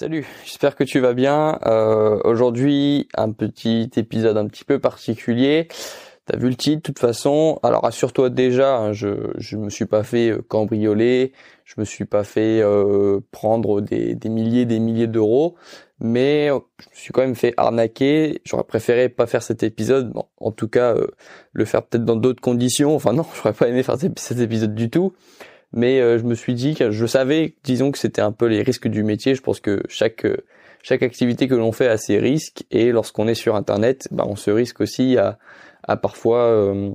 Salut, j'espère que tu vas bien. Euh, Aujourd'hui, un petit épisode un petit peu particulier. T'as vu le titre, de toute façon. Alors assure-toi déjà, hein, je je me suis pas fait euh, cambrioler, je me suis pas fait euh, prendre des, des milliers, des milliers d'euros, mais je me suis quand même fait arnaquer. J'aurais préféré pas faire cet épisode, en tout cas le faire peut-être dans d'autres conditions. Enfin non, j'aurais pas aimé faire cet épisode du tout mais euh, je me suis dit que je savais, disons que c'était un peu les risques du métier. Je pense que chaque euh, chaque activité que l'on fait a ses risques. Et lorsqu'on est sur Internet, bah, on se risque aussi à, à parfois euh,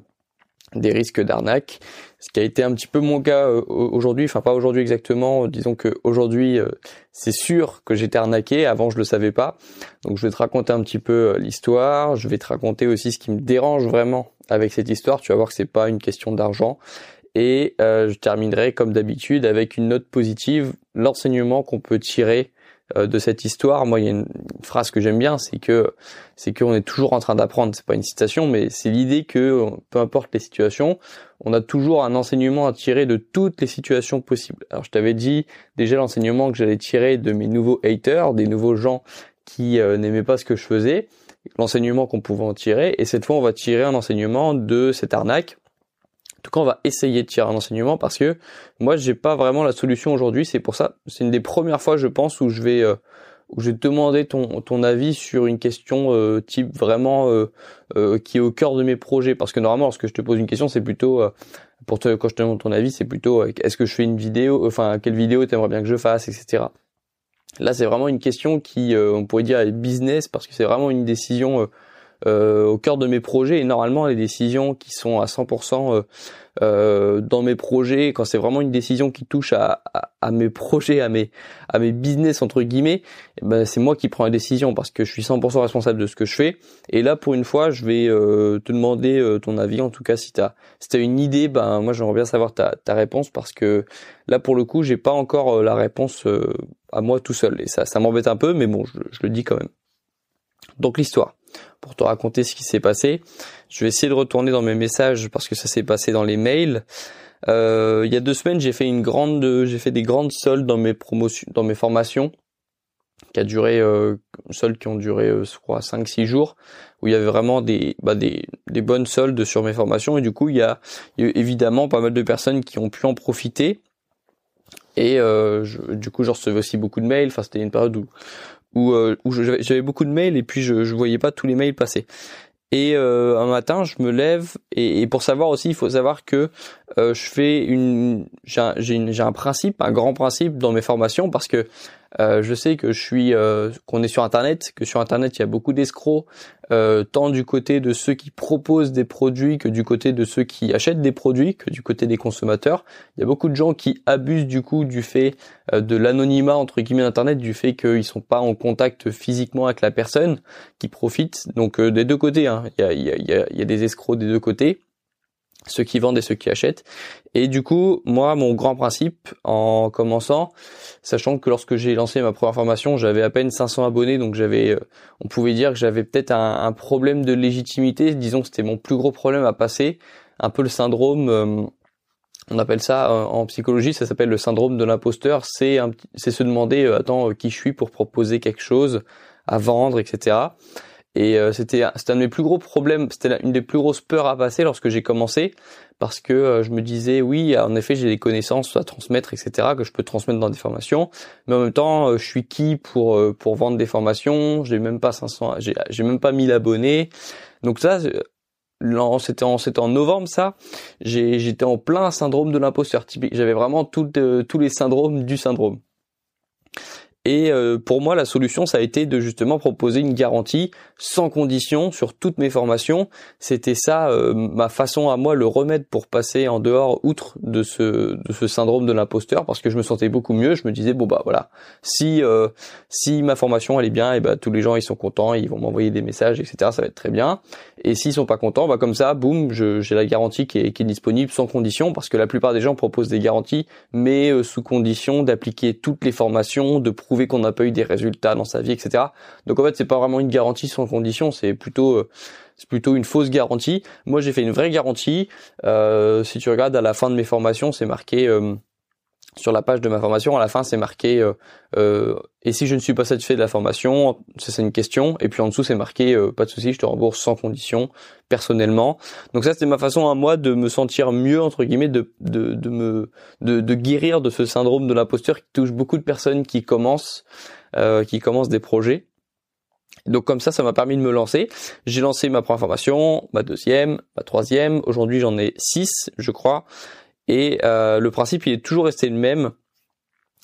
des risques d'arnaque. Ce qui a été un petit peu mon cas aujourd'hui, enfin pas aujourd'hui exactement, disons que aujourd'hui c'est sûr que j'étais arnaqué, avant je le savais pas. Donc je vais te raconter un petit peu l'histoire, je vais te raconter aussi ce qui me dérange vraiment avec cette histoire, tu vas voir que c'est pas une question d'argent, et euh, je terminerai comme d'habitude avec une note positive, l'enseignement qu'on peut tirer euh, de cette histoire. Moi, il y a une, phrase que j'aime bien, c'est que c'est qu'on est toujours en train d'apprendre. C'est pas une citation, mais c'est l'idée que peu importe les situations, on a toujours un enseignement à tirer de toutes les situations possibles. Alors, je t'avais dit déjà l'enseignement que j'allais tirer de mes nouveaux haters, des nouveaux gens qui euh, n'aimaient pas ce que je faisais, l'enseignement qu'on pouvait en tirer. Et cette fois, on va tirer un enseignement de cette arnaque tout cas, on va essayer de tirer un enseignement parce que moi, j'ai pas vraiment la solution aujourd'hui. C'est pour ça, c'est une des premières fois, je pense, où je vais euh, où je vais demander ton ton avis sur une question euh, type vraiment euh, qui est au cœur de mes projets. Parce que normalement, lorsque je te pose une question, c'est plutôt pour te quand je te demande ton avis, c'est plutôt est-ce que je fais une vidéo, enfin quelle vidéo t'aimerais bien que je fasse, etc. Là, c'est vraiment une question qui, on pourrait dire, est business parce que c'est vraiment une décision euh, au cœur de mes projets. Et normalement les décisions qui sont à 100% euh, euh, dans mes projets quand c'est vraiment une décision qui touche à, à, mes projets à mes à mes business entre guillemets eh ben c'est moi qui prends la décision parce que je suis 100% responsable de ce que je fais. Et là pour une fois je vais te demander ton avis en tout cas si t'as si t'as une idée ben moi j'aimerais bien savoir ta, ta réponse parce que là pour le coup j'ai pas encore la réponse à moi tout seul. Et ça ça m'embête un peu mais bon je, je le dis quand même. Donc l'histoire pour te raconter ce qui s'est passé. Je vais essayer de retourner dans mes messages parce que ça s'est passé dans les mails. Euh, il y a deux semaines, j'ai fait une grande, j'ai fait des grandes soldes dans mes promotions, dans mes formations, qui a duré, euh, soldes qui ont duré, euh, je crois, 5-6 jours, où il y avait vraiment des, bah, des, des bonnes soldes sur mes formations, et du coup, il y, a, il y a évidemment pas mal de personnes qui ont pu en profiter. Et euh, du coup, je recevais aussi beaucoup de mails. Enfin, c'était une période où où, euh, j'avais beaucoup de mails et puis je, je voyais pas tous les mails passer. Et euh, un matin, je me lève et, et, pour savoir aussi, il faut savoir que euh, je fais une, j'ai un principe, un grand principe dans mes formations parce que euh, je sais que je suis, euh, qu'on est sur Internet, que sur Internet il y a beaucoup d'escrocs, euh, tant du côté de ceux qui proposent des produits que du côté de ceux qui achètent des produits, que du côté des consommateurs. Il y a beaucoup de gens qui abusent du coup du fait de l'anonymat entre guillemets d'Internet, du fait qu'ils sont pas en contact physiquement avec la personne, qui profitent. Donc des deux côtés, hein. il, y a, il, y a, il y a des escrocs des deux côtés ceux qui vendent et ceux qui achètent. Et du coup, moi, mon grand principe en commençant, sachant que lorsque j'ai lancé ma première formation, j'avais à peine 500 abonnés, donc j'avais, euh, on pouvait dire que j'avais peut-être un, problème de légitimité. Disons que c'était mon plus gros problème à passer, un peu le syndrome. Euh, on appelle ça euh, en psychologie, ça s'appelle le syndrome de l'imposteur. C'est c'est se demander, attends, qui je suis pour proposer quelque chose à vendre, etc. Et euh, c'était c'était un de mes plus gros problèmes, c'était une des plus grosses peurs à passer lorsque j'ai commencé, parce que euh, je me disais oui, en effet j'ai des connaissances à transmettre, etc. que je peux transmettre dans des formations, mais en même temps euh, je suis qui pour pour vendre des formations, j'ai même pas 500, j'ai j'ai même pas 1000 abonnés, donc ça c'était en en novembre ça j'étais en plein syndrome de l'imposteur. Typique j'avais vraiment tout, tous les syndromes du syndrome et euh, pour moi, la solution, ça a été de justement proposer une garantie sans condition sur toutes mes formations. C'était ça, euh, ma façon à moi, le remède pour passer en dehors, outre de ce, de ce syndrome de l'imposteur, parce que je me sentais beaucoup mieux. Je me disais bon bah voilà, si euh, si ma formation elle est bien, et bah tous les gens ils sont contents, ils vont m'envoyer des messages, etc. Ça va être très bien. Et s'ils sont pas contents, bah comme ça, boum, j'ai la garantie qui est, qui est disponible sans condition, parce que la plupart des gens proposent des garanties, mais sous condition d'appliquer toutes les formations, de prouver qu'on n'a pas eu des résultats dans sa vie, etc. Donc en fait, c'est pas vraiment une garantie sans condition, c'est plutôt euh, c'est plutôt une fausse garantie. Moi, j'ai fait une vraie garantie. Euh, si tu regardes à la fin de mes formations, c'est marqué euh, sur la page de ma formation, à la fin, c'est marqué euh, euh, et si je ne suis pas satisfait de la formation, c'est une question. Et puis en dessous, c'est marqué euh, pas de souci, je te rembourse sans condition, personnellement. Donc ça, c'était ma façon à moi de me sentir mieux entre guillemets, de de, de me de, de guérir de ce syndrome de l'imposteur qui touche beaucoup de personnes qui commencent qui commencent des projets. Donc comme ça, ça m'a permis de me lancer. J'ai lancé ma première formation, ma deuxième, ma troisième. Aujourd'hui, j'en ai six, je crois. Et euh, le principe, il est toujours resté le même.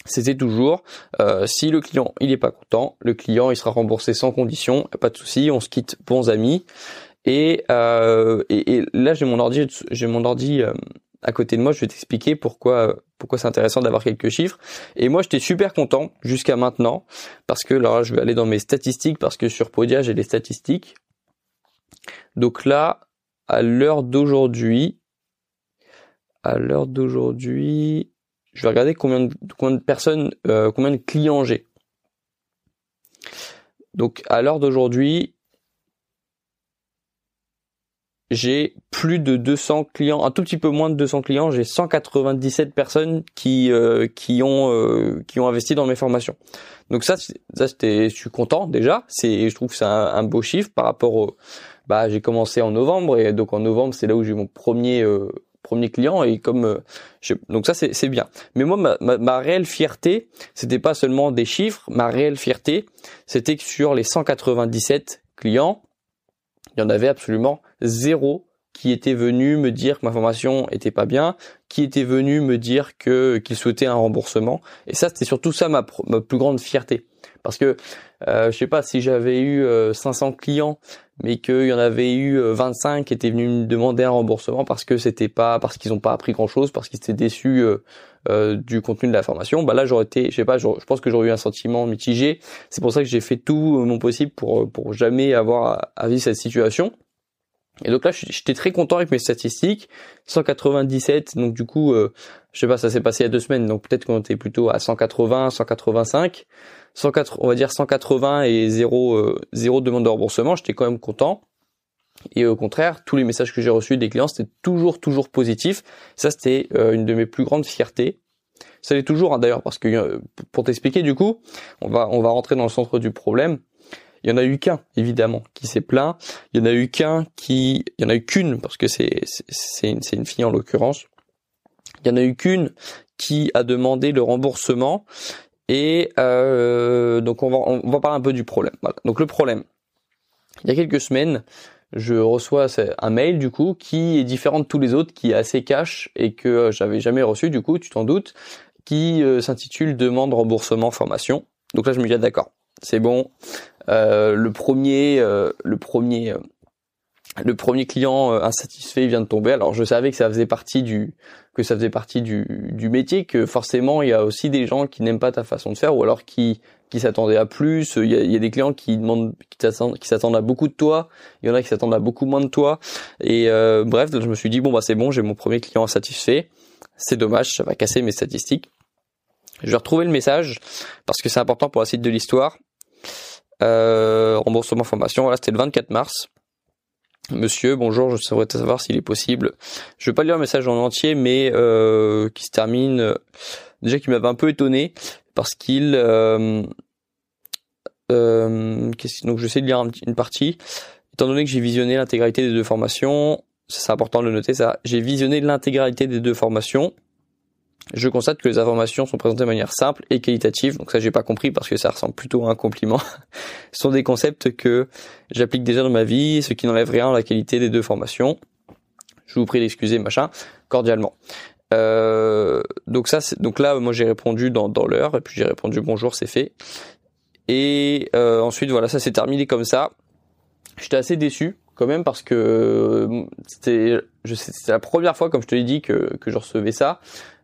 C'était toujours euh, si le client il est pas content, le client il sera remboursé sans condition, pas de souci, on se quitte bons amis. Et, euh, et, là j'ai mon ordi, j'ai mon ordi à côté de moi, je vais t'expliquer pourquoi pourquoi c'est intéressant d'avoir quelques chiffres. Et moi j'étais super content jusqu'à maintenant parce que là je vais aller dans mes statistiques parce que sur Podia j'ai les statistiques. Donc là à l'heure d'aujourd'hui, à l'heure d'aujourd'hui, je vais regarder combien de, combien de personnes, euh, combien de clients j'ai. Donc à l'heure d'aujourd'hui, j'ai plus de 200 clients, un tout petit peu moins de 200 clients. J'ai 197 personnes qui euh, qui ont euh, qui ont investi dans mes formations. Donc ça, ça je suis content déjà. C'est, je trouve que c'est un, beau chiffre par rapport au. Bah, j'ai commencé en novembre et donc en novembre c'est là où j'ai mon premier premier client et comme euh, donc ça c'est bien. Mais moi ma, ma, ma réelle fierté, c'était pas seulement des chiffres, ma réelle fierté, c'était que sur les 197 clients, il y en avait absolument zéro qui était venu me dire que ma formation était pas bien, qui était venu me dire que qu'il souhaitait un remboursement. Et ça, c'était surtout ça ma, ma, plus grande fierté. Parce que euh, je sais pas si j'avais eu 500 euh, clients mais qu'il y en avait eu 25 euh, qui étaient venus me demander un remboursement parce que c'était pas parce qu'ils n'ont pas appris grand chose, parce qu'ils étaient déçus euh, euh, du contenu de la formation. Bah là j'aurais été, je sais pas, je pense que j'aurais eu un sentiment mitigé. C'est pour ça que j'ai fait tout mon possible pour pour jamais avoir à, vivre cette situation. Et donc là, j'étais très content avec mes statistiques. 197, donc du coup, je sais pas, ça s'est passé il y a deux semaines, donc peut-être qu'on était plutôt à 180, 185. 180, on va dire 180 et zéro, euh, zéro demande de remboursement, j'étais quand même content. Et au contraire, tous les messages que j'ai reçus des clients, c'était toujours, toujours positif. Ça, c'était euh, une de mes plus grandes fiertés. Ça l'est toujours, hein, d'ailleurs, parce que euh, pour t'expliquer, du coup, on va, on va rentrer dans le centre du problème. Il y en a eu qu'un, évidemment, qui s'est plaint. Il y en a eu qu'un qui, il y en a eu qu'une, parce que c'est, c'est une, une fille en l'occurrence. Il y en a eu qu'une qui a demandé le remboursement et euh, donc on va, on va parler un peu du problème. Donc le problème, il y a quelques semaines, je reçois un mail du coup qui est différent de tous les autres, qui est assez cash et que j'avais jamais reçu du coup, tu t'en doutes, qui euh, s'intitule demande remboursement formation. Donc là je me dis ah, d'accord, c'est bon. Euh, le premier, euh, le premier le premier client euh, insatisfait vient de tomber. Alors je savais que ça faisait partie du que ça faisait partie du, du métier, que forcément il y a aussi des gens qui n'aiment pas ta façon de faire ou alors qui qui s'attendaient à plus. Il y a, y a des clients qui demandent qui s'attendent à beaucoup de toi. Il y en a qui s'attendent à beaucoup moins de toi. Et euh, bref, je me suis dit bon bah c'est bon, j'ai mon premier client insatisfait. C'est dommage, ça va casser mes statistiques. Je vais retrouver le message parce que c'est important pour la suite de l'histoire. Euh, remboursement formation, voilà, c'était le 24 mars. Monsieur, bonjour, je souhaiterais savoir s'il est possible. Je vais pas lire le message en entier, mais euh, qui se termine euh, déjà qui m'avait un peu étonné parce qu'il euh, euh, donc je sais de lire une partie. Étant donné que j'ai visionné l'intégralité des deux formations, c'est important de le noter ça. J'ai visionné l'intégralité des deux formations je constate que les informations sont présentées de manière simple et qualitative. Donc ça, j'ai pas compris parce que ça ressemble plutôt à un compliment. Ce sont des concepts que j'applique déjà dans ma vie, ce qui n'enlève rien à la qualité des deux formations. Je vous prie d'excuser, machin, cordialement. Euh, donc ça, donc là, moi j'ai répondu dans, dans l'heure et puis j'ai répondu bonjour, c'est fait. Et euh, ensuite voilà, ça s'est terminé comme ça. J'étais assez déçu quand même parce que euh, c'était je c'est la première fois comme je te l'ai dit que que je recevais ça.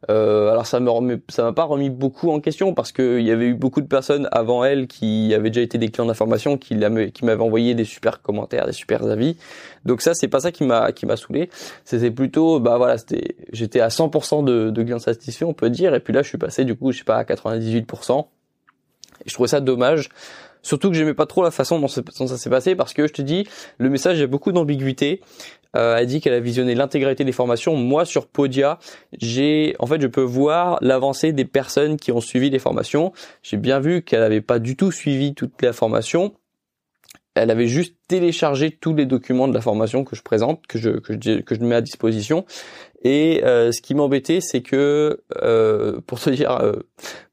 Euh, alors ça me ça m'a pas remis beaucoup en question parce que il y avait eu beaucoup de personnes avant elle qui avaient déjà été des clients d'information qui qui m'avaient envoyé des super commentaires des super avis. Donc ça c'est pas ça qui m'a qui m'a saoulé. C'était plutôt bah voilà c'était j'étais à 100% de, de clients satisfaits on peut dire. Et puis là je suis passé du coup je sais pas à 98% je trouvais ça dommage. Surtout que j'aimais pas trop la façon dont, ça s'est passé parce que je te dis, le message a beaucoup d'ambiguïté. Euh, elle dit qu'elle a visionné l'intégralité des formations. Moi, sur Podia, j'ai, en fait, je peux voir l'avancée des personnes qui ont suivi les formations. J'ai bien vu qu'elle n'avait pas du tout suivi toute la formation. Elle avait juste téléchargé tous les documents de la formation que je présente, que je, que je, que je mets à disposition. Et euh, ce qui m'embêtait, c'est que euh, pour te dire, euh,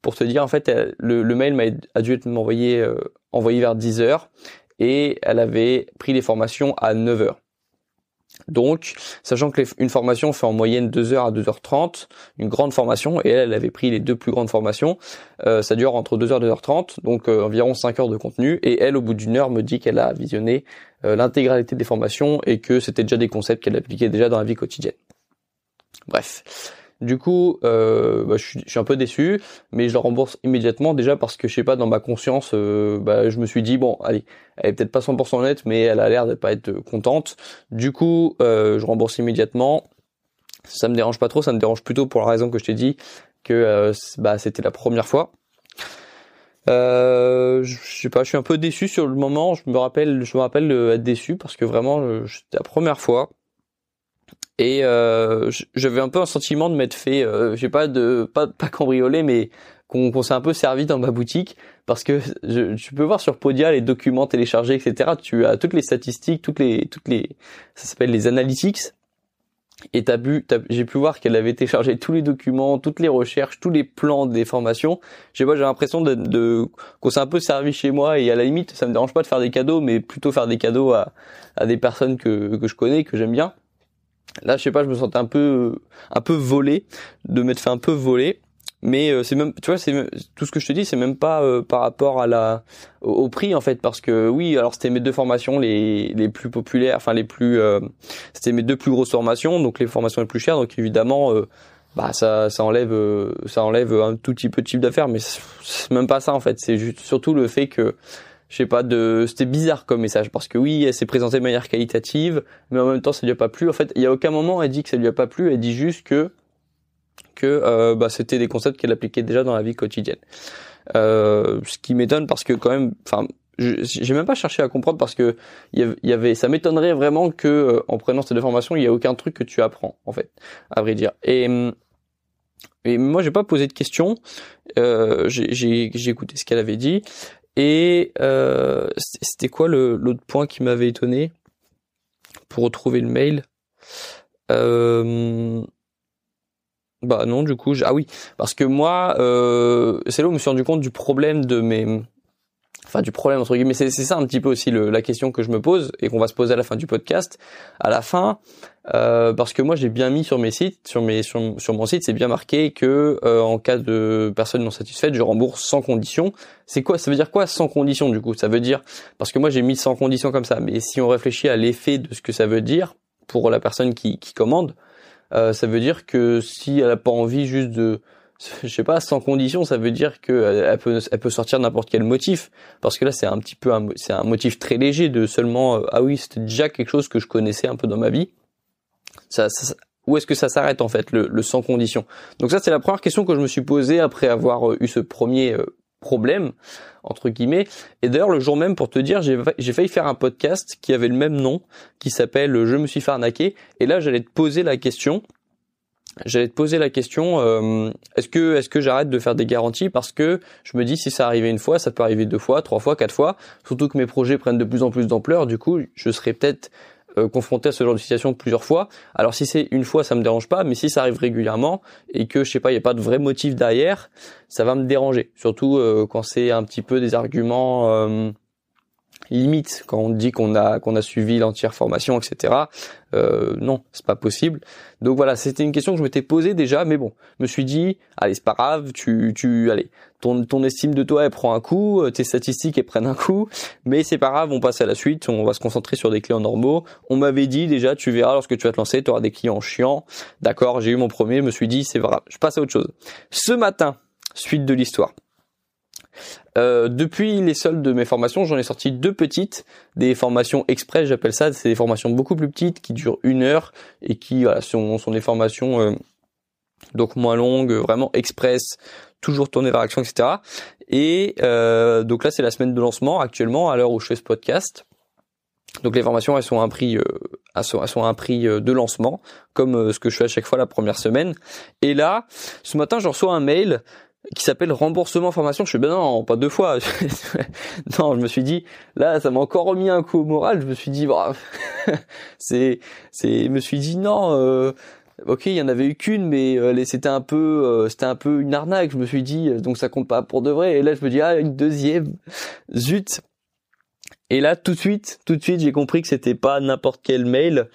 pour te dire, en fait, le, le, mail m'a a dû être envoyé, envoyé vers 10 heures, et elle avait pris les formations à 9 heures. Donc, sachant que une formation fait en moyenne 2 heures à 2h30, une grande formation, et elle, elle avait pris les deux plus grandes formations, euh, ça dure entre 2h et 2h30, donc euh, environ 5 heures de contenu, et elle, au bout d'une heure, me dit qu'elle a visionné euh, l'intégralité des formations et que c'était déjà des concepts qu'elle appliquait déjà dans la vie quotidienne. Bref. Du coup, euh, bah, je, suis, un peu déçu, mais je le rembourse immédiatement déjà parce que je sais pas dans ma conscience, euh, bah, je me suis dit bon, allez, elle est peut-être pas 100% nette, mais elle a l'air de pas être contente. Du coup, euh, je rembourse immédiatement. Ça me dérange pas trop, ça me dérange plutôt pour la raison que je t'ai dit que euh, bah, c'était la première fois. Euh, je sais pas, je suis un peu déçu sur le moment. Je me rappelle, je me rappelle être déçu parce que vraiment, c'était la première fois et euh, j'avais un peu un sentiment de m'être fait, euh, j'ai pas de pas pas cambriolé, mais qu'on s'est un peu servi dans ma boutique parce que je, tu peux voir sur Podia les documents téléchargés, etc. Tu as toutes les statistiques, toutes les toutes les ça s'appelle les analytics. Et t'as j'ai pu voir qu'elle avait téléchargé tous les documents, toutes les recherches, tous les plans des formations. J'ai pas, j'ai l'impression de, de qu'on s'est un peu servi chez moi et à la limite, ça me dérange pas de faire des cadeaux, mais plutôt faire des cadeaux à, à des personnes que, que je connais, que j'aime bien. Là, je sais pas, je me sentais un peu, un peu volé, de m'être fait un peu voler. Mais euh, c'est même, tu vois, c'est tout ce que je te dis, c'est même pas euh, par rapport à la, au, prix en fait, parce que oui, alors c'était mes deux formations les les plus populaires, enfin les plus, euh, c'était mes deux plus grosses formations, donc les formations les plus chères, donc évidemment, bah ça ça enlève, ça enlève un tout petit peu de chiffre d'affaires, mais c'est même pas ça en fait, c'est surtout le fait que je sais pas de c'était bizarre comme message parce que oui elle s'est présentée de manière qualitative mais en même temps ça lui a pas plu. En fait il y a aucun moment elle dit que ça lui a pas plu elle dit juste que que euh, bah, c'était des concepts qu'elle appliquait déjà dans la vie quotidienne. Euh, ce qui m'étonne parce que quand même enfin j'ai même pas cherché à comprendre parce que il y avait ça m'étonnerait vraiment que euh, en prenant cette information il y a aucun truc que tu apprends en fait à vrai dire. Et et moi j'ai pas posé de questions. Euh, j'ai écouté ce qu'elle avait dit et euh, c'était quoi l'autre point qui m'avait étonné pour retrouver le mail? Euh, Bah non, du coup, ah oui, parce que moi, euh, c'est là où je me suis rendu compte du problème de mes enfin du problème entre guillemets. C'est ça un petit peu aussi le, la question que je me pose et qu'on va se poser à la fin du podcast. À la fin, euh, parce que moi j'ai bien mis sur mes sites, sur mes sur, mon site, c'est bien marqué que euh, en cas de personne non satisfaite, je rembourse sans condition. C'est quoi Ça veut dire quoi sans condition du coup? Ça veut dire parce que moi j'ai mis sans condition comme ça, mais si on réfléchit à l'effet de ce que ça veut dire pour la personne qui, qui commande, euh, ça veut dire que si elle a pas envie juste de je sais pas, sans condition, ça veut dire que euh, elle peut, elle peut sortir n'importe quel motif. Parce que là, c'est un petit peu, c'est un motif très léger de seulement, euh, ah oui, c'était déjà quelque chose que je connaissais un peu dans ma vie. Ça, où est-ce que ça s'arrête en fait, le, le, sans condition? Donc ça, c'est la première question que je me suis posée après avoir euh, eu ce premier problème entre guillemets. Et d'ailleurs, le jour même, pour te dire, j'ai failli faire un podcast qui avait le même nom, qui s'appelle Je me suis fait. Et là, j'allais te poser la question J'allais te poser la question euh, est-ce que est-ce que j'arrête de faire des garanties parce que je me dis si ça arrivait une fois, ça peut arriver deux fois, trois fois, quatre fois. Surtout que mes projets prennent de plus en plus d'ampleur. Du coup, je serais peut-être euh, confronté à ce genre de situation plusieurs fois. Alors si c'est une fois, ça me dérange pas, mais si ça arrive régulièrement et que je sais pas, il y a pas de vrai motif derrière, ça va me déranger. Surtout euh, quand c'est un petit peu des arguments limite quand on dit qu'on a qu'on a suivi l'entière formation, etc. Euh, non, c'est pas possible. Donc voilà, c'était une question que je m'étais posée déjà, mais bon, me suis dit, allez, c'est pas grave, tu tu allez, ton ton estime de toi elle prend un coup, euh, tes statistiques elles prennent un coup, mais c'est pas grave, on passe à la suite, on va se concentrer sur des clients normaux. On m'avait dit déjà, tu verras lorsque tu vas te lancer, tu auras des clients chiants. D'accord, j'ai eu mon premier, je me suis dit c'est vrai, je passe à autre chose. Ce matin, suite de l'histoire. Euh, depuis les soldes de mes formations, j'en ai sorti deux petites, des formations express, j'appelle ça. C'est des formations beaucoup plus petites qui durent une heure et qui voilà, sont, sont des formations euh, donc moins longue, vraiment express, toujours tournée vers l'action, etc. Et euh, donc là, c'est la semaine de lancement actuellement à l'heure où je fais ce podcast. Donc les formations, elles sont à un prix, euh, elles sont, à un prix euh, de lancement, comme ce que je fais à chaque fois la première semaine. Et là, ce matin, je reçois un mail qui s'appelle remboursement formation. Je suis ben non, pas deux fois. non, je me suis dit là, ça m'a encore remis un coup au moral. Je me suis dit, bah, c'est, c'est, je me suis dit non. Euh, ok, il y en avait eu qu'une, mais euh, c'était un peu, euh, c'était un peu une arnaque. Je me suis dit, euh, donc ça compte pas pour de vrai. Et là, je me dis ah une deuxième, zut. Et là, tout de suite, tout de suite, j'ai compris que c'était pas n'importe quel mail.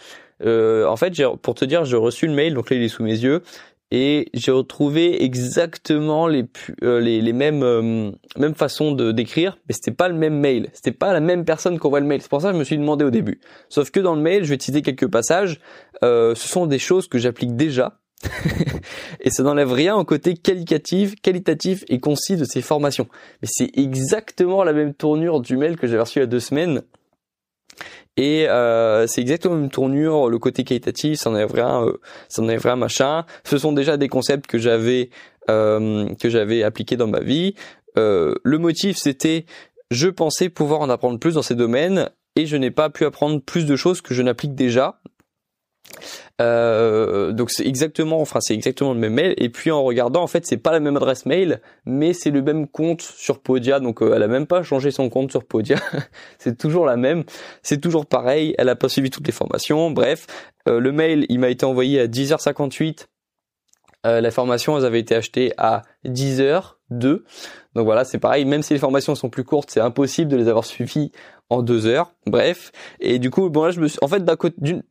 en fait, pour te dire, j'ai reçu le mail, donc là il est sous mes yeux et j'ai retrouvé exactement les euh, les, les, mêmes euh, mêmes façons de d'écrire mais c'était pas le même mail. C'était pas la même personne qu'on voit le mail. C'est pour ça que je me suis demandé au début. Sauf que dans le mail je vais te citer quelques passages. Euh, ce sont des choses que j'applique déjà. Et ça n'enlève rien au côté qualitatif qualitatif et concis de ces formations. Mais c'est exactement la même tournure du mail que j'avais reçu il y a deux semaines et euh, c'est exactement une tournure, le côté qualitatif, ça en est vrai, euh, ça en est vrai machin. Ce sont déjà des concepts que j'avais euh, que j'avais appliqués dans ma vie. Euh, le motif c'était je pensais pouvoir en apprendre plus dans ces domaines et je n'ai pas pu apprendre plus de choses que je n'applique déjà. Euh, donc c'est exactement, enfin c'est exactement le même mail. Et puis en regardant, en fait, c'est pas la même adresse mail, mais c'est le même compte sur Podia. Donc euh, elle a même pas changé son compte sur Podia. c'est toujours la même. C'est toujours pareil. Elle a pas suivi toutes les formations. Bref, euh, le mail, il m'a été envoyé à 10h58. la formation, elles avaient été achetées à 10h02. Donc voilà, c'est pareil. Même si les formations sont plus courtes, c'est impossible de les avoir suivies en deux heures. Bref. Et du coup, bon là, je me suis, en fait,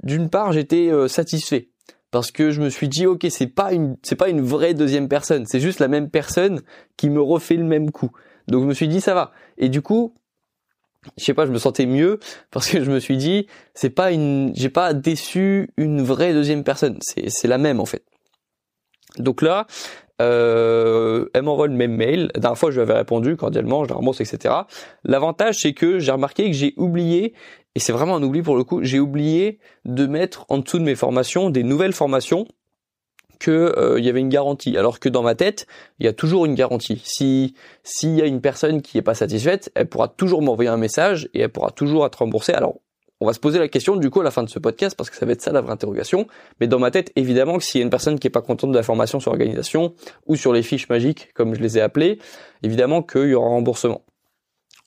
d'une part, j'étais euh, satisfait parce que je me suis dit, ok, c'est pas une, c'est pas une vraie deuxième personne, c'est juste la même personne qui me refait le même coup. Donc je me suis dit, ça va. Et du coup, je sais pas, je me sentais mieux parce que je me suis dit, c'est pas une, j'ai pas déçu une vraie deuxième personne, c'est la même en fait. Donc là, euh, elle m'envoie le même mail. La dernière fois, je lui avais répondu cordialement, je la rembourse, etc. L'avantage, c'est que j'ai remarqué que j'ai oublié, et c'est vraiment un oubli pour le coup, j'ai oublié de mettre en dessous de mes formations des nouvelles formations que il euh, y avait une garantie alors que dans ma tête il y a toujours une garantie si s'il y a une personne qui est pas satisfaite elle pourra toujours m'envoyer un message et elle pourra toujours être remboursée alors on va se poser la question du coup à la fin de ce podcast parce que ça va être ça la vraie interrogation. Mais dans ma tête, évidemment que s'il y a une personne qui est pas contente de la formation sur l'organisation ou sur les fiches magiques comme je les ai appelées, évidemment qu'il y aura un remboursement.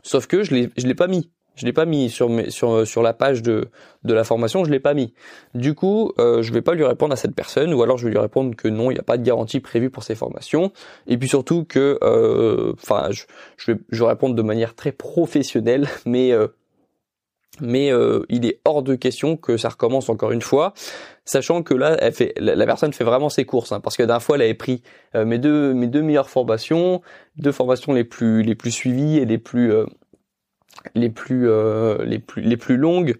Sauf que je l'ai je l'ai pas mis. Je l'ai pas mis sur mes, sur sur la page de de la formation, je l'ai pas mis. Du coup, euh, je vais pas lui répondre à cette personne ou alors je vais lui répondre que non, il n'y a pas de garantie prévue pour ces formations et puis surtout que euh, enfin je, je vais je vais répondre de manière très professionnelle mais euh, mais euh, il est hors de question que ça recommence encore une fois, sachant que là, elle fait, la, personne fait vraiment ses courses, hein, parce que la dernière fois, elle avait pris euh, mes deux mes deux meilleures formations, deux formations les plus les plus suivies et les plus euh, les plus euh, les plus les plus longues.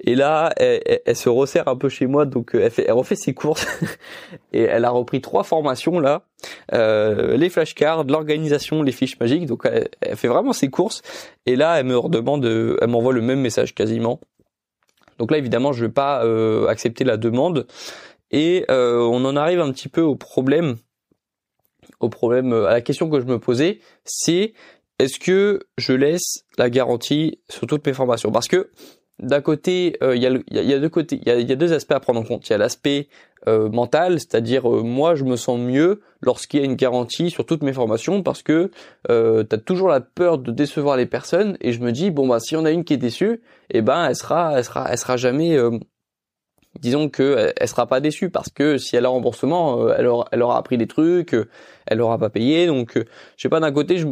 Et là elle, se resserre un peu chez moi donc euh, elle fait elle refait ses courses. Et elle a repris trois formations là. Euh, les flashcards l'organisation les fiches magiques. Donc elle, fait vraiment ses courses. Et là elle me redemande elle m'envoie le même message quasiment. Donc là évidemment je vais pas accepter la demande. Et on en arrive un petit peu au problème. Au problème à la question que je me posais c'est est-ce que je laisse la garantie sur toutes mes formations? Parce que d'un côté, euh, il y, a, deux aspects à prendre en compte. Il y a l'aspect euh, mental, c'est-à-dire euh, moi je me sens mieux lorsqu'il y a une garantie sur toutes mes formations parce que euh, tu as toujours la peur de décevoir les personnes et je me dis bon bah si on a une qui est déçue, eh ben elle sera elle sera elle sera jamais disons que elle sera pas déçue parce que si elle a remboursement, euh, elle aura, elle aura appris des trucs, euh, elle aura pas payé. Donc, euh, je sais pas d'un côté, je,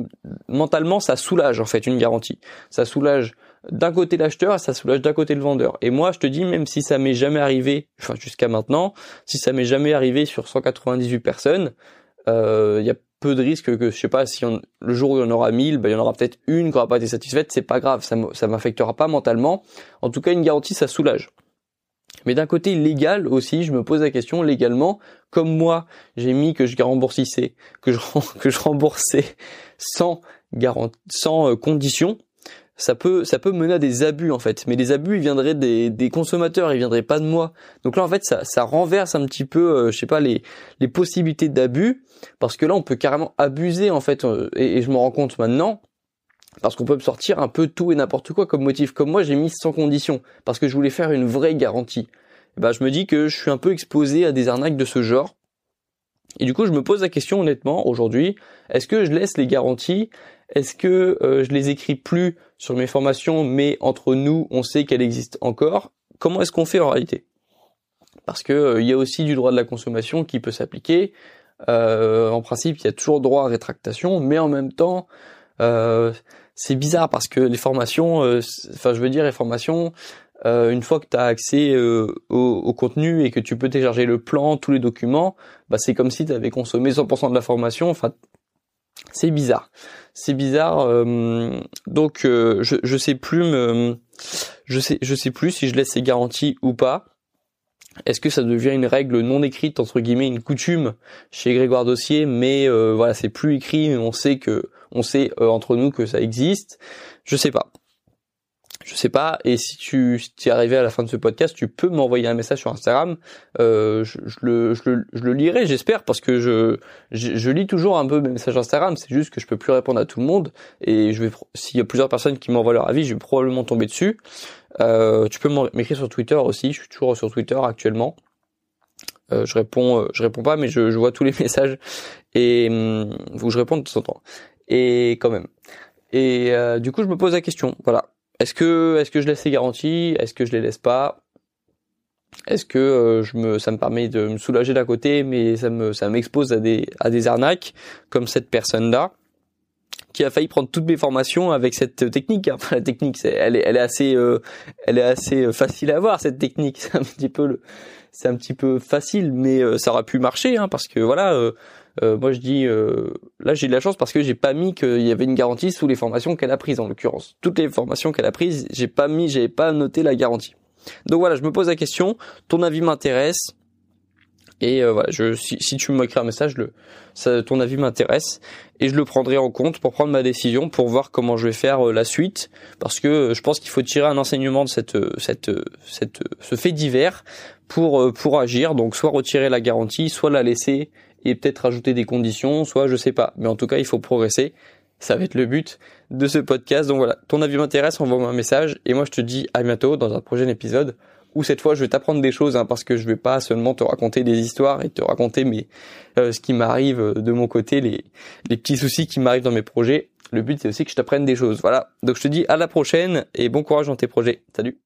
mentalement, ça soulage en fait une garantie. Ça soulage d'un côté l'acheteur, ça soulage d'un côté le vendeur. Et moi, je te dis, même si ça m'est jamais arrivé, enfin jusqu'à maintenant, si ça m'est jamais arrivé sur 198 personnes, il y a peu de risques que je sais pas si le jour où il y en aura 1000, ben, il y en aura peut-être une qui aura pas été satisfaite, c'est pas grave, ça m'affectera pas mentalement. En tout cas, une garantie ça soulage. Mais d'un côté légal aussi, je me pose la question légalement, comme moi j'ai mis que je remboursais, que je que remboursais sans garantie, sans euh, condition, ça peut ça peut mener à des abus en fait. Mais les abus ils viendraient des, des consommateurs, ils viendraient pas de moi. Donc là en fait ça, ça renverse un petit peu, euh, je sais pas les les possibilités d'abus parce que là on peut carrément abuser en fait euh, et, et je me rends compte maintenant parce qu'on peut me sortir un peu tout et n'importe quoi comme motif. Comme moi, j'ai mis sans condition parce que je voulais faire une vraie garantie. Et ben, je me dis que je suis un peu exposé à des arnaques de ce genre. Et du coup, je me pose la question honnêtement aujourd'hui, est-ce que je laisse les garanties? Est-ce que euh, je les écris plus sur mes formations, mais entre nous, on sait qu'elles existent encore? Comment est-ce qu'on fait en réalité? Parce que euh, il y a aussi du droit de la consommation qui peut s'appliquer. Euh, en principe, il y a toujours droit à rétractation, mais en même temps, c'est bizarre parce que les formations, enfin, je veux dire, les formations, euh, une fois que tu as accès euh, au, contenu et que tu peux télécharger le plan, tous les documents, bah c'est comme si tu avais consommé 100% de la formation. Enfin, c'est bizarre. C'est bizarre. Euh, donc je je sais plus me, je sais je sais plus si je laisse ces garanties ou pas. Est-ce que ça devient une règle non écrite entre guillemets, une coutume chez Grégoire Dossier, mais voilà, c'est plus écrit, on sait que on sait entre nous que ça existe. Je sais pas je sais pas. Et si tu es arrivé à la fin de ce podcast, tu peux m'envoyer un message sur Instagram. Euh, je, le, je, le, je le lirai, j'espère, parce que je, je, lis toujours un peu mes messages Instagram. C'est juste que je peux plus répondre à tout le monde. Et je vais, s'il y a plusieurs personnes qui m'envoient leur avis, je vais probablement tomber dessus. Euh, tu peux m'écrire sur Twitter aussi. Je suis toujours sur Twitter actuellement. Euh, je réponds, euh, je réponds pas, mais je, je vois tous les messages et que je réponde de temps en temps. Et quand même. Et euh, du coup, je me pose la question. Voilà. Est-ce que est-ce que je laisse les garanties? Est-ce que je les laisse pas? Est-ce que euh, je me ça me permet de me soulager d'un côté, mais ça me ça m'expose à des à des arnaques comme cette personne là qui a failli prendre toutes mes formations avec cette technique. Enfin, la technique, c'est, elle est, elle est assez, euh, elle est assez euh, facile à voir cette technique. C'est un petit peu le, c'est un petit peu facile, mais ça aurait pu marcher, hein, parce que voilà, euh, moi je dis euh, là j'ai de la chance parce que j'ai pas mis qu'il y avait une garantie sous les formations qu'elle a prises en l'occurrence. Toutes les formations qu'elle a prises, j'ai pas mis, j'ai pas noté la garantie. Donc voilà, je me pose la question, ton avis m'intéresse. Et euh, voilà, je, si, si tu m'écris un message, le, ça, ton avis m'intéresse et je le prendrai en compte pour prendre ma décision, pour voir comment je vais faire la suite, parce que je pense qu'il faut tirer un enseignement de cette, cette, cette, ce fait divers pour pour agir. Donc soit retirer la garantie, soit la laisser et peut-être rajouter des conditions, soit je sais pas. Mais en tout cas, il faut progresser. Ça va être le but de ce podcast. Donc voilà, ton avis m'intéresse, envoie-moi un message. Et moi, je te dis à bientôt dans un prochain épisode où cette fois, je vais t'apprendre des choses, hein, parce que je vais pas seulement te raconter des histoires et te raconter mes, euh, ce qui m'arrive de mon côté, les, les petits soucis qui m'arrivent dans mes projets. Le but, c'est aussi que je t'apprenne des choses. Voilà. Donc je te dis à la prochaine et bon courage dans tes projets. Salut